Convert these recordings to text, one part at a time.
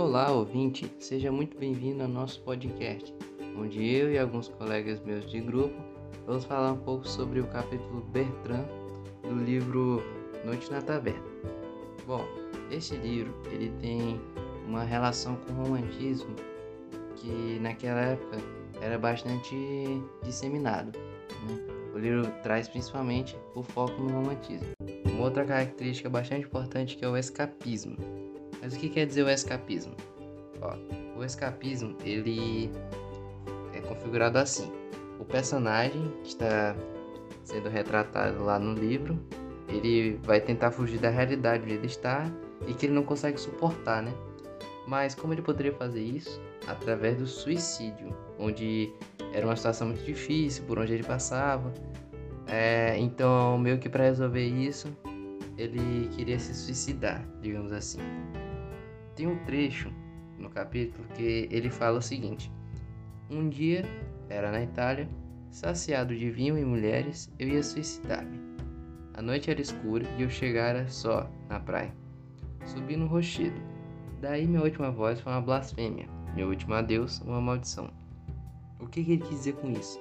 Olá, ouvinte, seja muito bem-vindo ao nosso podcast, onde eu e alguns colegas meus de grupo vamos falar um pouco sobre o capítulo Bertrand do livro Noite na Taverna. Bom, este livro ele tem uma relação com o romantismo que naquela época era bastante disseminado. Né? O livro traz principalmente o foco no romantismo. Uma outra característica bastante importante que é o escapismo. Mas o que quer dizer o escapismo? Ó, o escapismo ele é configurado assim: o personagem que está sendo retratado lá no livro, ele vai tentar fugir da realidade onde ele está e que ele não consegue suportar, né? Mas como ele poderia fazer isso? Através do suicídio, onde era uma situação muito difícil por onde ele passava. É, então, meio que para resolver isso, ele queria se suicidar, digamos assim. Tem um trecho no capítulo que ele fala o seguinte: Um dia, era na Itália, saciado de vinho e mulheres, eu ia suicidar-me. A noite era escura e eu chegara só na praia. Subi no rochedo. Daí minha última voz foi uma blasfêmia, meu último adeus, uma maldição. O que, que ele quis dizer com isso?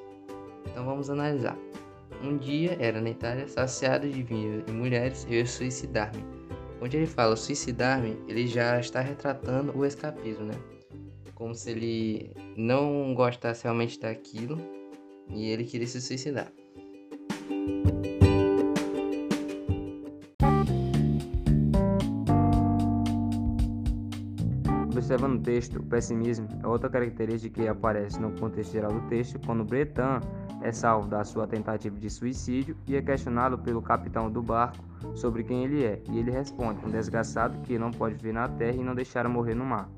Então vamos analisar. Um dia era na Itália, saciado de vinho e mulheres, eu ia suicidar-me. Onde ele fala suicidar-me, ele já está retratando o escapismo, né? Como se ele não gostasse realmente daquilo e ele queria se suicidar. Observando o texto, o pessimismo é outra característica que aparece no contexto geral do texto quando Bretan é salvo da sua tentativa de suicídio e é questionado pelo capitão do barco sobre quem ele é, e ele responde: um desgraçado que não pode viver na terra e não deixar morrer no mar.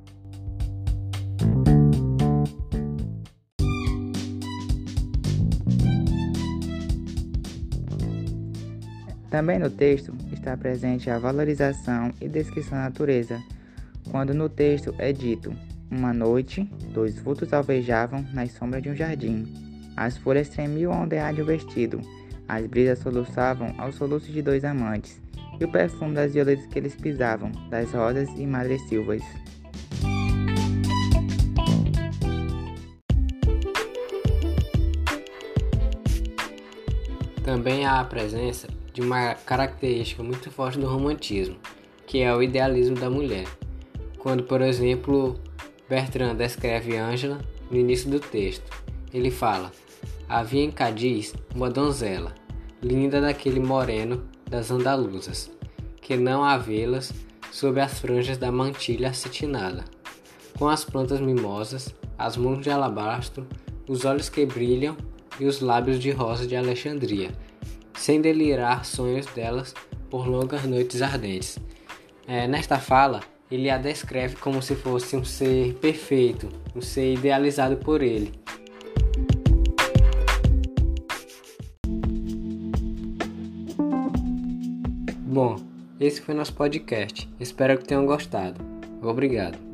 Também no texto está presente a valorização e descrição da natureza, quando no texto é dito: Uma noite, dois vultos alvejavam nas sombras de um jardim. As folhas tremiam ao ondear de um vestido, as brisas soluçavam aos soluços de dois amantes, e o perfume das violetas que eles pisavam, das rosas e madres silvas. Também há a presença de uma característica muito forte do romantismo, que é o idealismo da mulher. Quando, por exemplo, Bertrand descreve Ângela no início do texto, ele fala: Havia em Cadiz uma donzela, linda daquele moreno das andaluzas, que não há vê-las sob as franjas da mantilha acetinada, com as plantas mimosas, as mãos de alabastro, os olhos que brilham e os lábios de rosa de Alexandria, sem delirar sonhos delas por longas noites ardentes. É, nesta fala, ele a descreve como se fosse um ser perfeito, um ser idealizado por ele, Bom, esse foi nosso podcast. Espero que tenham gostado. Obrigado.